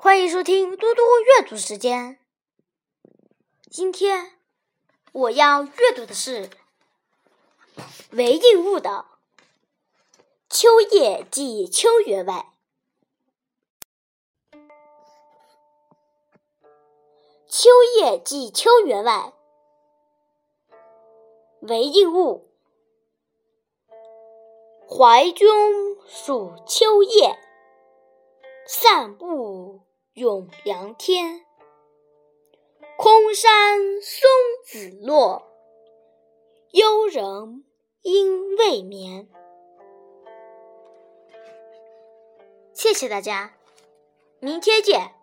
欢迎收听嘟嘟阅读时间。今天我要阅读的是韦应物的《秋夜寄秋员外》。秋夜寄秋员外，韦应物。怀君属秋夜，散步永凉天。空山松子落，幽人应未眠。谢谢大家，明天见。